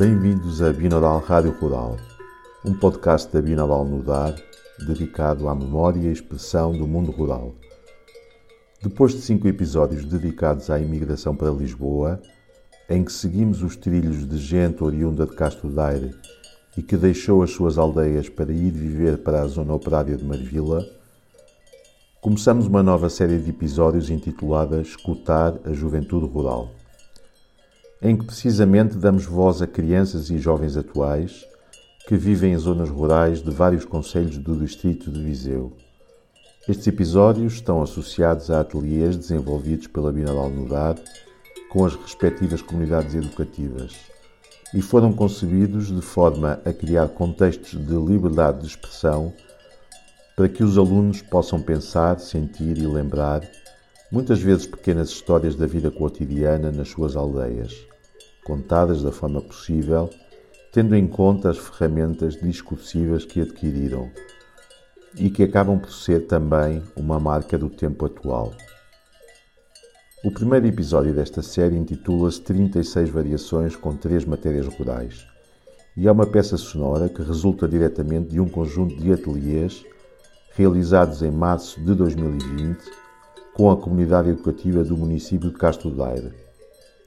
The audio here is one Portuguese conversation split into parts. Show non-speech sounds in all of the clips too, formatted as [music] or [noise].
Bem-vindos a Binodal Rádio Rural, um podcast da Binodal Nudar dedicado à memória e expressão do mundo rural. Depois de cinco episódios dedicados à imigração para Lisboa, em que seguimos os trilhos de gente oriunda de Castro Daire e que deixou as suas aldeias para ir viver para a zona operária de Marvila, começamos uma nova série de episódios intitulada Escutar a Juventude Rural em que precisamente damos voz a crianças e jovens atuais que vivem em zonas rurais de vários conselhos do distrito de Viseu. Estes episódios estão associados a ateliês desenvolvidos pela Binal Nudar com as respectivas comunidades educativas e foram concebidos de forma a criar contextos de liberdade de expressão para que os alunos possam pensar, sentir e lembrar muitas vezes pequenas histórias da vida cotidiana nas suas aldeias contadas da forma possível, tendo em conta as ferramentas discursivas que adquiriram e que acabam por ser também uma marca do tempo atual. O primeiro episódio desta série intitula-se 36 variações com três matérias rurais e é uma peça sonora que resulta diretamente de um conjunto de ateliês realizados em março de 2020 com a comunidade educativa do município de Castro Daire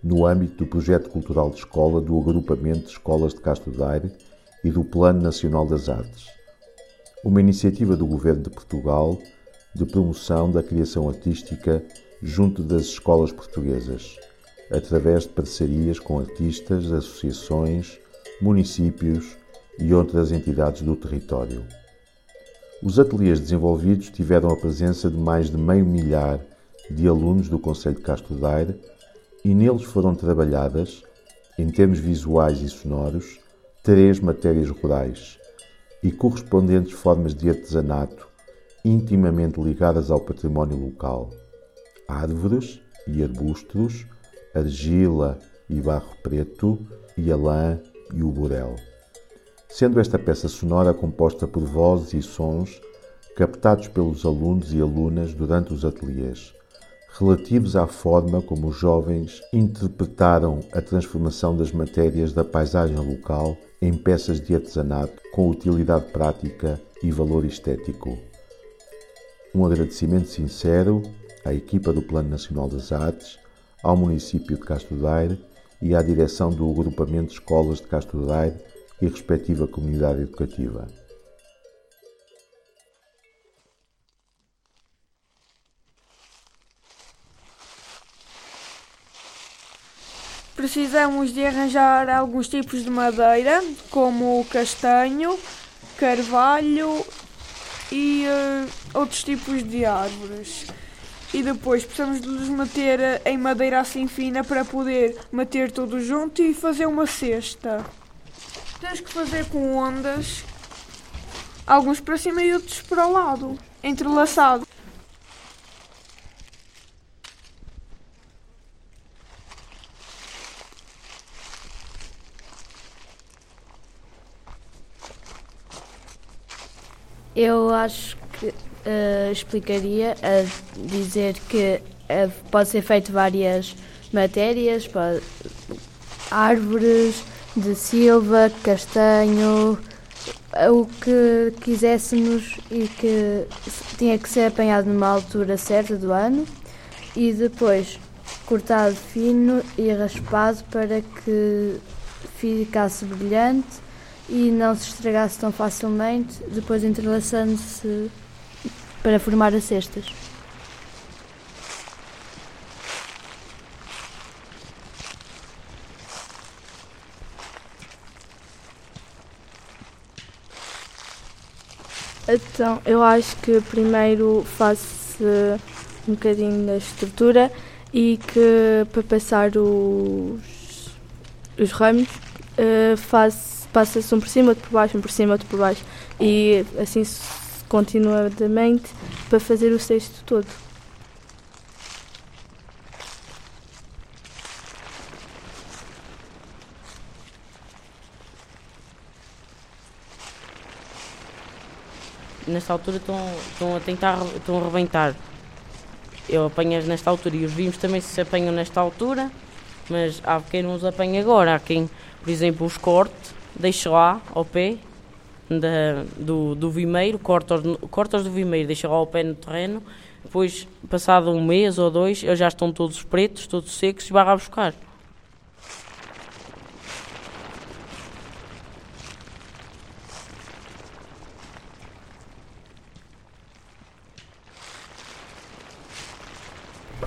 no âmbito do projeto cultural de escola do Agrupamento de Escolas de Castro Daire e do Plano Nacional das Artes, uma iniciativa do Governo de Portugal de promoção da criação artística junto das escolas portuguesas, através de parcerias com artistas, associações, municípios e outras entidades do território. Os ateliês desenvolvidos tiveram a presença de mais de meio milhar de alunos do Conselho de Castro Daire e neles foram trabalhadas, em termos visuais e sonoros, três matérias rurais e correspondentes formas de artesanato intimamente ligadas ao património local: árvores e arbustos, argila e barro preto, e a lã e o burel. Sendo esta peça sonora composta por vozes e sons captados pelos alunos e alunas durante os ateliês relativos à forma como os jovens interpretaram a transformação das matérias da paisagem local em peças de artesanato com utilidade prática e valor estético. Um agradecimento sincero à equipa do Plano Nacional das Artes, ao município de Castro Daire e à direção do Agrupamento de Escolas de Castro Daire e respectiva comunidade educativa. Precisamos de arranjar alguns tipos de madeira, como castanho, carvalho e uh, outros tipos de árvores. E depois precisamos de nos meter em madeira assim fina para poder meter tudo junto e fazer uma cesta. Temos que fazer com ondas, alguns para cima e outros para o lado, entrelaçado. Eu acho que uh, explicaria a dizer que uh, pode ser feito várias matérias, pode, árvores de silva, castanho, o que quiséssemos e que tinha que ser apanhado numa altura certa do ano e depois cortado fino e raspado para que ficasse brilhante e não se estragasse tão facilmente, depois entrelaçando-se para formar as cestas. Então, eu acho que primeiro faço um bocadinho da estrutura e que para passar os, os ramos uh, faço passa-se um por cima, outro por baixo, um por cima, outro por baixo. E assim continuadamente para fazer o cesto todo. Nesta altura estão, estão a tentar, estão a rebentar. Eu apanho nesta altura e os vimos também se apanham nesta altura, mas há quem não os apanhe agora, há quem por exemplo, os cortes, deixo lá ao pé da, do, do vimeiro, cortas, do vimeiro, deixa lá ao pé no terreno, depois, passado um mês ou dois, eles já estão todos pretos, todos secos, e vai a buscar.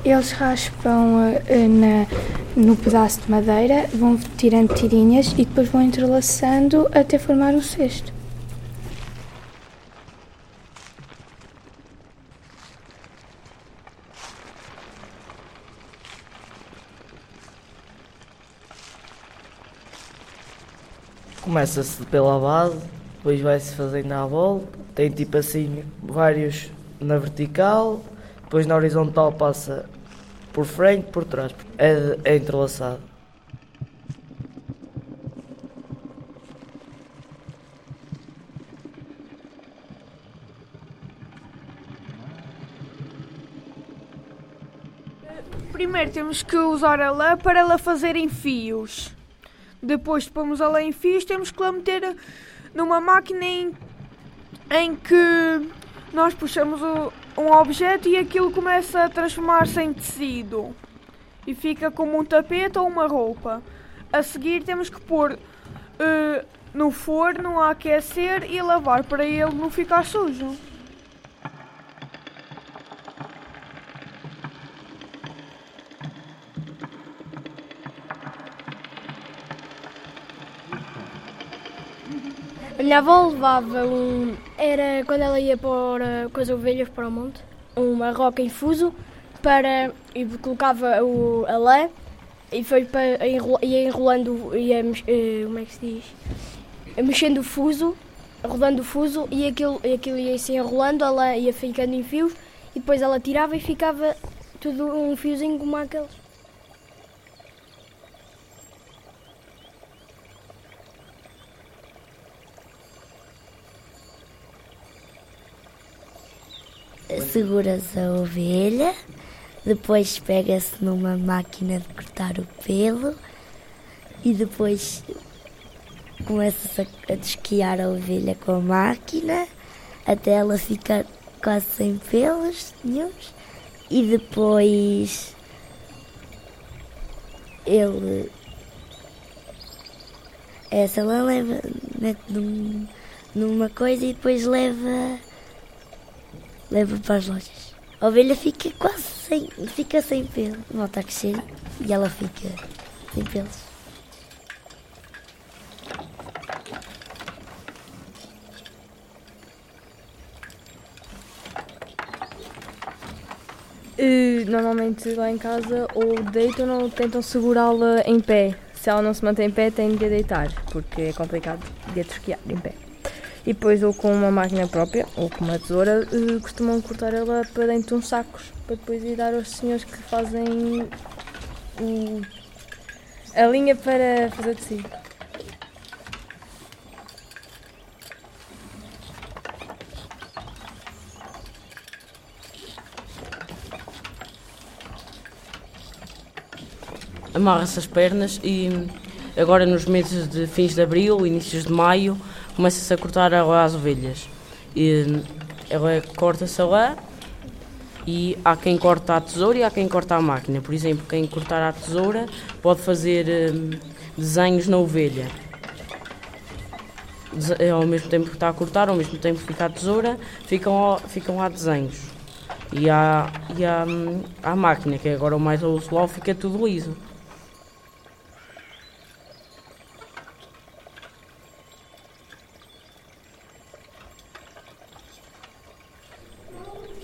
Eles raspam uh, na, no pedaço de madeira, vão tirando tirinhas e depois vão entrelaçando até formar um cesto. Começa-se pela base, depois vai-se fazendo à volta, tem tipo assim vários na vertical, depois na horizontal passa por frente, por trás, é, é entrelaçado. Primeiro temos que usar a lã para ela fazer em fios. Depois de pomos a lã em fios, temos que a meter numa máquina em, em que nós puxamos o, um objeto e aquilo começa a transformar-se em tecido e fica como um tapete ou uma roupa. A seguir temos que pôr uh, no forno a aquecer e lavar para ele não ficar sujo. Minha avó levava um. Era quando ela ia pôr com as ovelhas para o monte, uma roca em fuso para. e colocava o, a lã e foi para. ia enrolando. ia. Eh, como é que se diz? mexendo o fuso, rodando o fuso e aquilo, aquilo ia se enrolando, a lã ia ficando em fios e depois ela tirava e ficava tudo um fiozinho como aqueles. Seguras a ovelha, depois pega-se numa máquina de cortar o pelo e depois começa-se a, a desquiar a ovelha com a máquina até ela ficar quase sem pelos nenhums e depois ele essa lã leva mete num, numa coisa e depois leva leva para as lojas. A ovelha fica quase sem, fica sem pelo, volta a crescer e ela fica sem pelos. E, normalmente lá em casa ou deitam ou tentam segurá-la em pé. Se ela não se mantém em pé, tem de deitar, porque é complicado de a em pé. E depois, ou com uma máquina própria, ou com uma tesoura, uh, costumam cortar ela para dentro de uns sacos, para depois ir dar aos senhores que fazem o, a linha para fazer tecido. Amarra-se as pernas e agora nos meses de fins de abril, inícios de maio, começa-se a cortar as ovelhas. E ela corta-se lá e há quem corta a tesoura e há quem corta a máquina. Por exemplo, quem cortar a tesoura pode fazer hum, desenhos na ovelha. É ao mesmo tempo que está a cortar, ao mesmo tempo que fica a tesoura, ficam, ficam lá desenhos. E há, e há, hum, a máquina, que é agora o mais usual, fica tudo liso.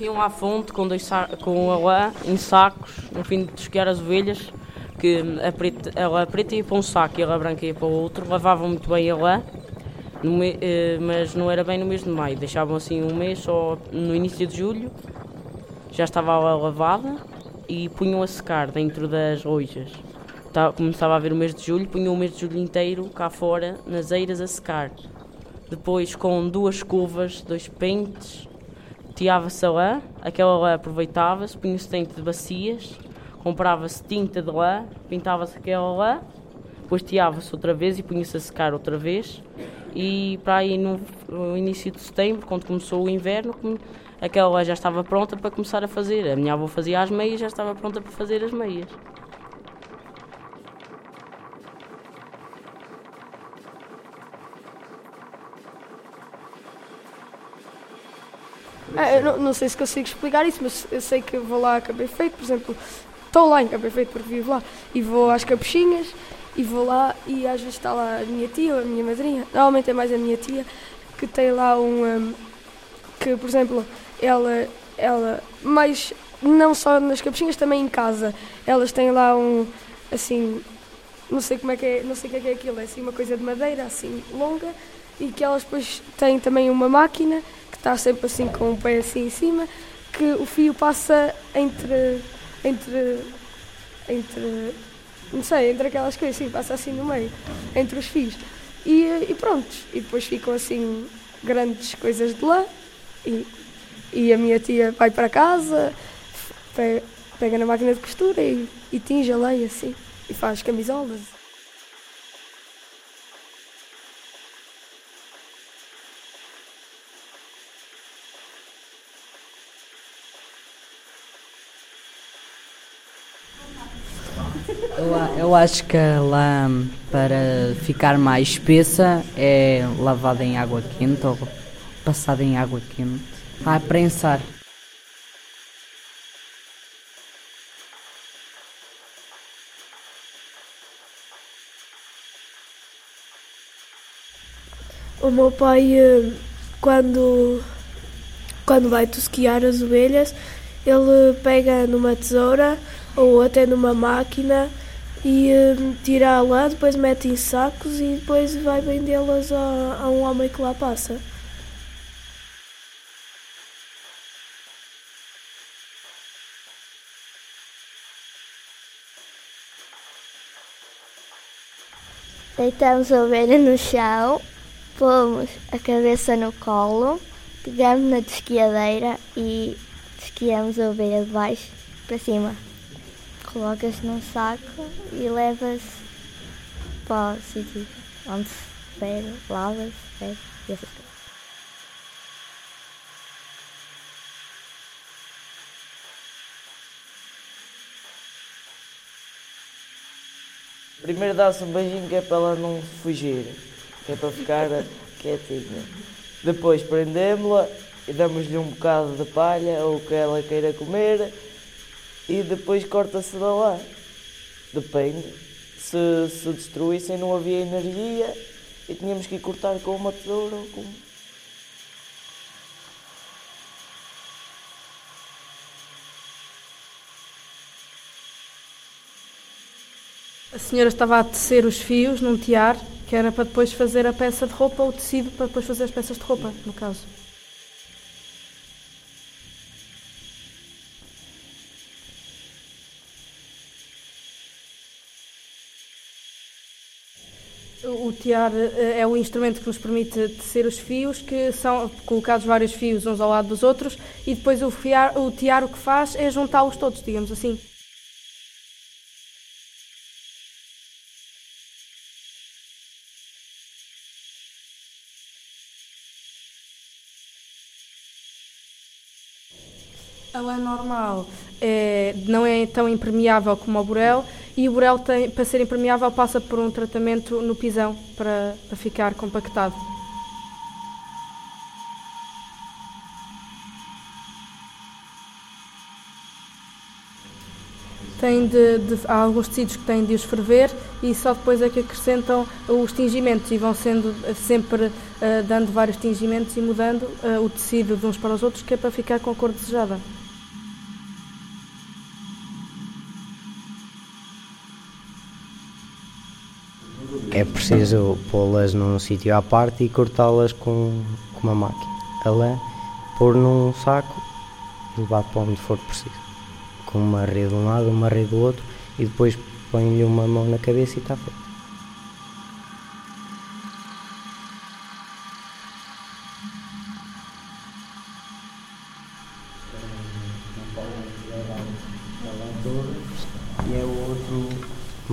Iam à fonte com, dois com a lã em sacos, no fim de esquiar as ovelhas, que a preta, ela preta ia para um saco e ela branca ia para o outro, lavavam muito bem a lã, eh, mas não era bem no mês de maio, deixavam assim um mês, só no início de julho, já estava a lã lavada e punham a secar dentro das lojas. Começava a ver o mês de julho, punham o mês de julho inteiro cá fora, nas eiras, a secar. Depois, com duas escovas, dois pentes, Teava-se a lã, aquela lã aproveitava-se, punha-se dentro de bacias, comprava-se tinta de lã, pintava-se aquela lã, depois tiava-se outra vez e punha-se a secar outra vez. E para aí no, no, início de setembro, quando começou o inverno, aquela já estava pronta para começar a fazer. A minha avó fazia as meias, já estava pronta para fazer as meias. Ah, não, não, sei se consigo explicar isso, mas eu sei que vou lá a Cabo Feito, por exemplo, estou lá em Cabo Feito porque vivo lá, e vou às capuchinhas, e vou lá, e às vezes está lá a minha tia ou a minha madrinha, normalmente é mais a minha tia, que tem lá um, um que, por exemplo, ela, ela, mais, não só nas capuchinhas, também em casa, elas têm lá um, assim, não sei como é que é, não sei o que é, que é aquilo, é assim uma coisa de madeira, assim, longa, e que elas depois têm também uma máquina está sempre assim com o pé assim em cima, que o fio passa entre. entre. entre. não sei, entre aquelas coisas assim, passa assim no meio, entre os fios. E, e pronto, e depois ficam assim grandes coisas de lã e, e a minha tia vai para casa, pega, pega na máquina de costura e, e tinge a lã assim, e faz camisolas. A lã, para ficar mais espessa, é lavada em água quente ou passada em água quente a prensar. O meu pai, eh, quando, quando vai tosquiar as ovelhas, ele pega numa tesoura ou até numa máquina e um, tira a lã, depois mete em sacos e depois vai vendê-las a, a um homem que lá passa. Deitamos a ovelha no chão, pomos a cabeça no colo, pegamos na desquiadeira e desquiamos a ovelha de baixo para cima colocas num saco e levas para o sítio onde se bebe, lavas, bebe e essas coisas. Primeiro dá-se um beijinho que é para ela não fugir, que é para ficar [laughs] quietinha. Depois prendemos-la e damos-lhe um bocado de palha ou o que ela queira comer e depois corta-se da lá. Depende. Se se destruíssem não havia energia e tínhamos que cortar com uma tesoura ou com. A senhora estava a tecer os fios num tiar, que era para depois fazer a peça de roupa, ou o tecido para depois fazer as peças de roupa, no caso. O tiar eh, é o instrumento que nos permite tecer os fios, que são colocados vários fios uns ao lado dos outros, e depois o, fiar, o tiar o que faz é juntá-los todos, digamos assim. A lã normal é, não é tão impermeável como o burel, e o burel tem, para ser impermeável passa por um tratamento no pisão para, para ficar compactado. Tem de, de, há alguns tecidos que têm de os ferver e só depois é que acrescentam os tingimentos e vão sendo sempre uh, dando vários tingimentos e mudando uh, o tecido de uns para os outros que é para ficar com a cor desejada. É preciso pô-las num sítio à parte e cortá-las com, com uma máquina. A lã, pôr num saco e levar para onde for preciso. Com uma rede de um lado, uma rede do outro e depois põe-lhe uma mão na cabeça e está feito.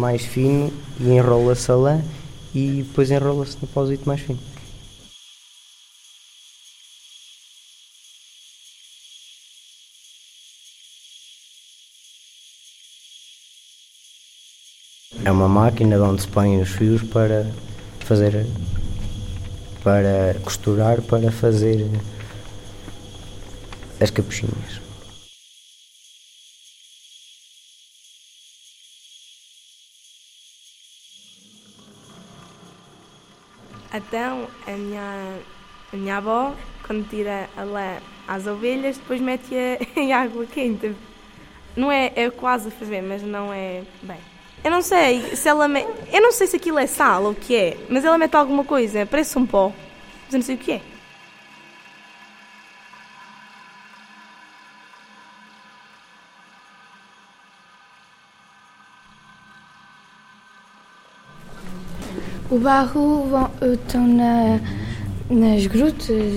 Mais fino e enrola-se a lã e depois enrola-se no pauzito mais fino. É uma máquina onde se põem os fios para fazer para costurar para fazer as capuchinhas. Então, a minha, a minha avó, quando tira a lã às ovelhas, depois mete-a [laughs] em água quente. Não é, é quase a ferver, mas não é bem. Eu não sei se ela me... Eu não sei se aquilo é sal ou o que é, mas ela mete alguma coisa, parece um pó. Mas eu não sei o que é. O barro estão na, nas grutas,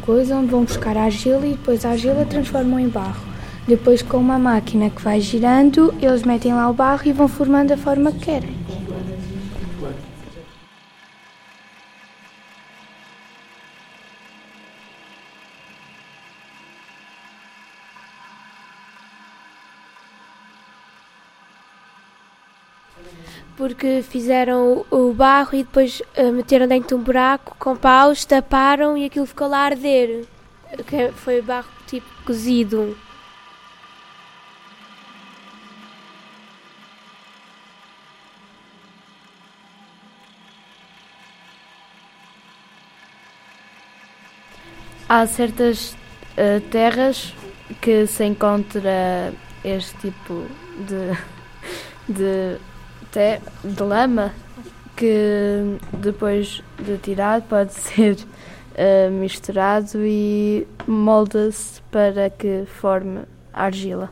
coisa, onde vão buscar a argila e depois a argila transformam em barro. Depois, com uma máquina que vai girando, eles metem lá o barro e vão formando a forma que querem. Porque fizeram o barro e depois uh, meteram dentro de um buraco com paus, taparam e aquilo ficou lá a arder. Que foi barro tipo cozido. Há certas uh, terras que se encontra este tipo de, [laughs] de até de lama que depois de tirado pode [laughs] ser uh, misturado e molda-se para que forme argila.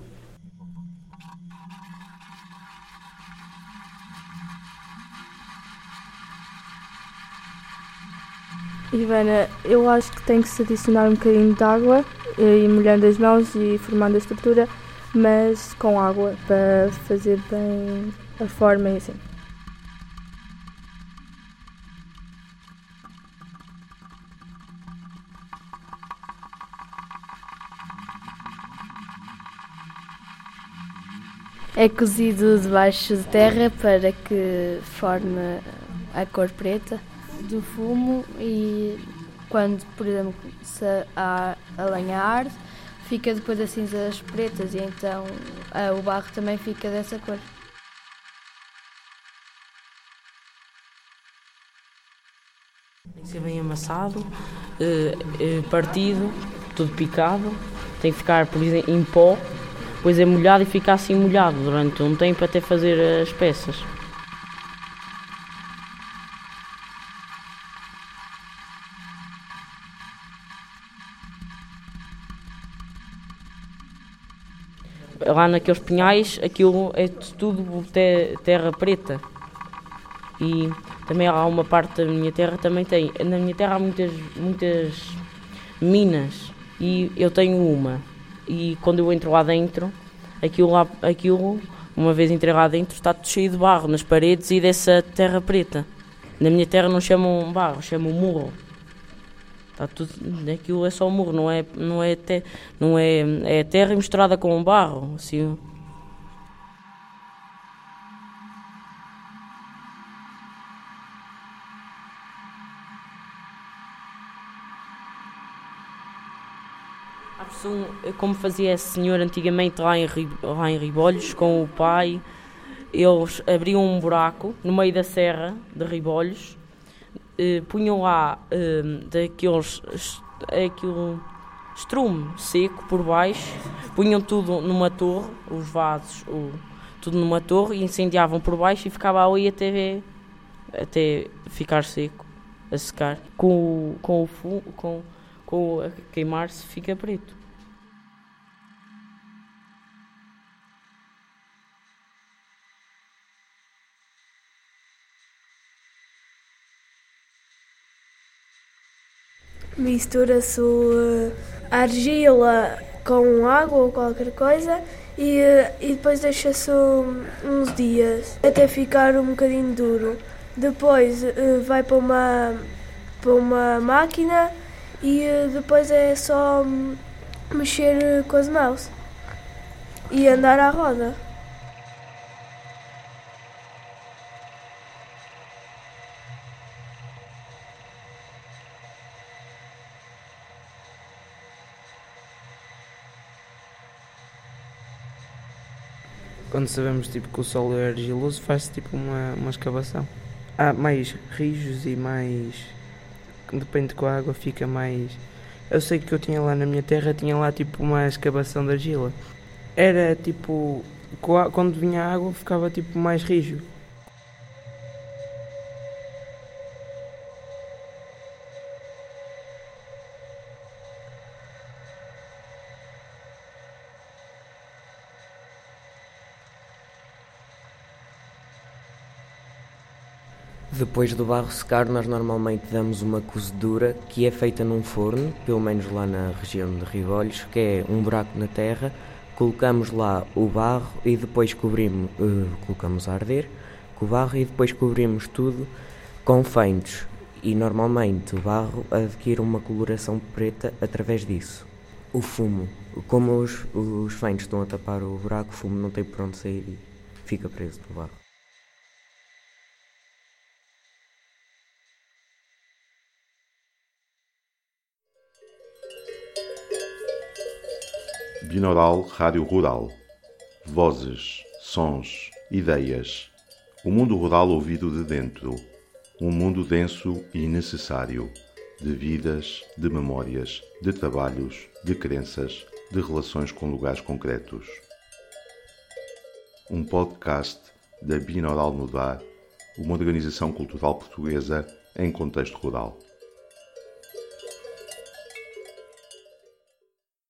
Ivana, eu acho que tem que se adicionar um bocadinho de água e molhando as mãos e formando a estrutura, mas com água para fazer bem forma assim. É cozido debaixo de terra para que forme a cor preta do fumo e quando, por exemplo, se a, a lenha arde, fica depois as cinzas pretas e então a, o barro também fica dessa cor. Tem que ser bem amassado, eh, eh, partido, tudo picado. Tem que ficar, por exemplo, em pó, depois é molhado e fica assim molhado durante um tempo até fazer as peças. Lá naqueles pinhais, aquilo é tudo terra preta. E também há uma parte da minha terra também tem. Na minha terra há muitas, muitas minas e eu tenho uma. E quando eu entro lá dentro, aquilo, lá, aquilo uma vez entrei lá dentro, está tudo cheio de barro nas paredes e dessa terra preta. Na minha terra não chamam barro, chamam murro. Está tudo, aquilo é só murro, não é, não é, te, não é, é terra misturada com barro. Assim, como fazia esse senhor antigamente lá em, lá em Ribolhos com o pai, eles abriam um buraco no meio da serra de Ribolhos, eh, punham lá eh, daqueles aquilo estrume seco por baixo, punham tudo numa torre, os vasos, o, tudo numa torre e incendiavam por baixo e ficava ali até, até ficar seco, a secar. Com com o, com, com queimar-se fica preto. Mistura-se a argila com água ou qualquer coisa e, e depois deixa-se uns dias até ficar um bocadinho duro. Depois vai para uma, para uma máquina e depois é só mexer com as mãos e andar à roda. Quando sabemos tipo, que o solo é argiloso, faz-se tipo uma, uma escavação. Há mais rijos e mais. Depende com a água, fica mais. Eu sei que eu tinha lá na minha terra, tinha lá tipo uma escavação de argila. Era tipo. Quando vinha a água, ficava tipo mais rijo. Depois do barro secar, nós normalmente damos uma cozedura que é feita num forno, pelo menos lá na região de Ribolhos, que é um buraco na terra, colocamos lá o barro e depois cobrimos, uh, colocamos a arder com o barro e depois cobrimos tudo com feitos. E normalmente o barro adquire uma coloração preta através disso. O fumo, como os, os estão a tapar o buraco, o fumo não tem por onde sair e fica preso no barro. Binaural Rádio Rural. Vozes, sons, ideias. O mundo rural ouvido de dentro. Um mundo denso e necessário. De vidas, de memórias, de trabalhos, de crenças, de relações com lugares concretos. Um podcast da Binaural Mudar, uma organização cultural portuguesa em contexto rural.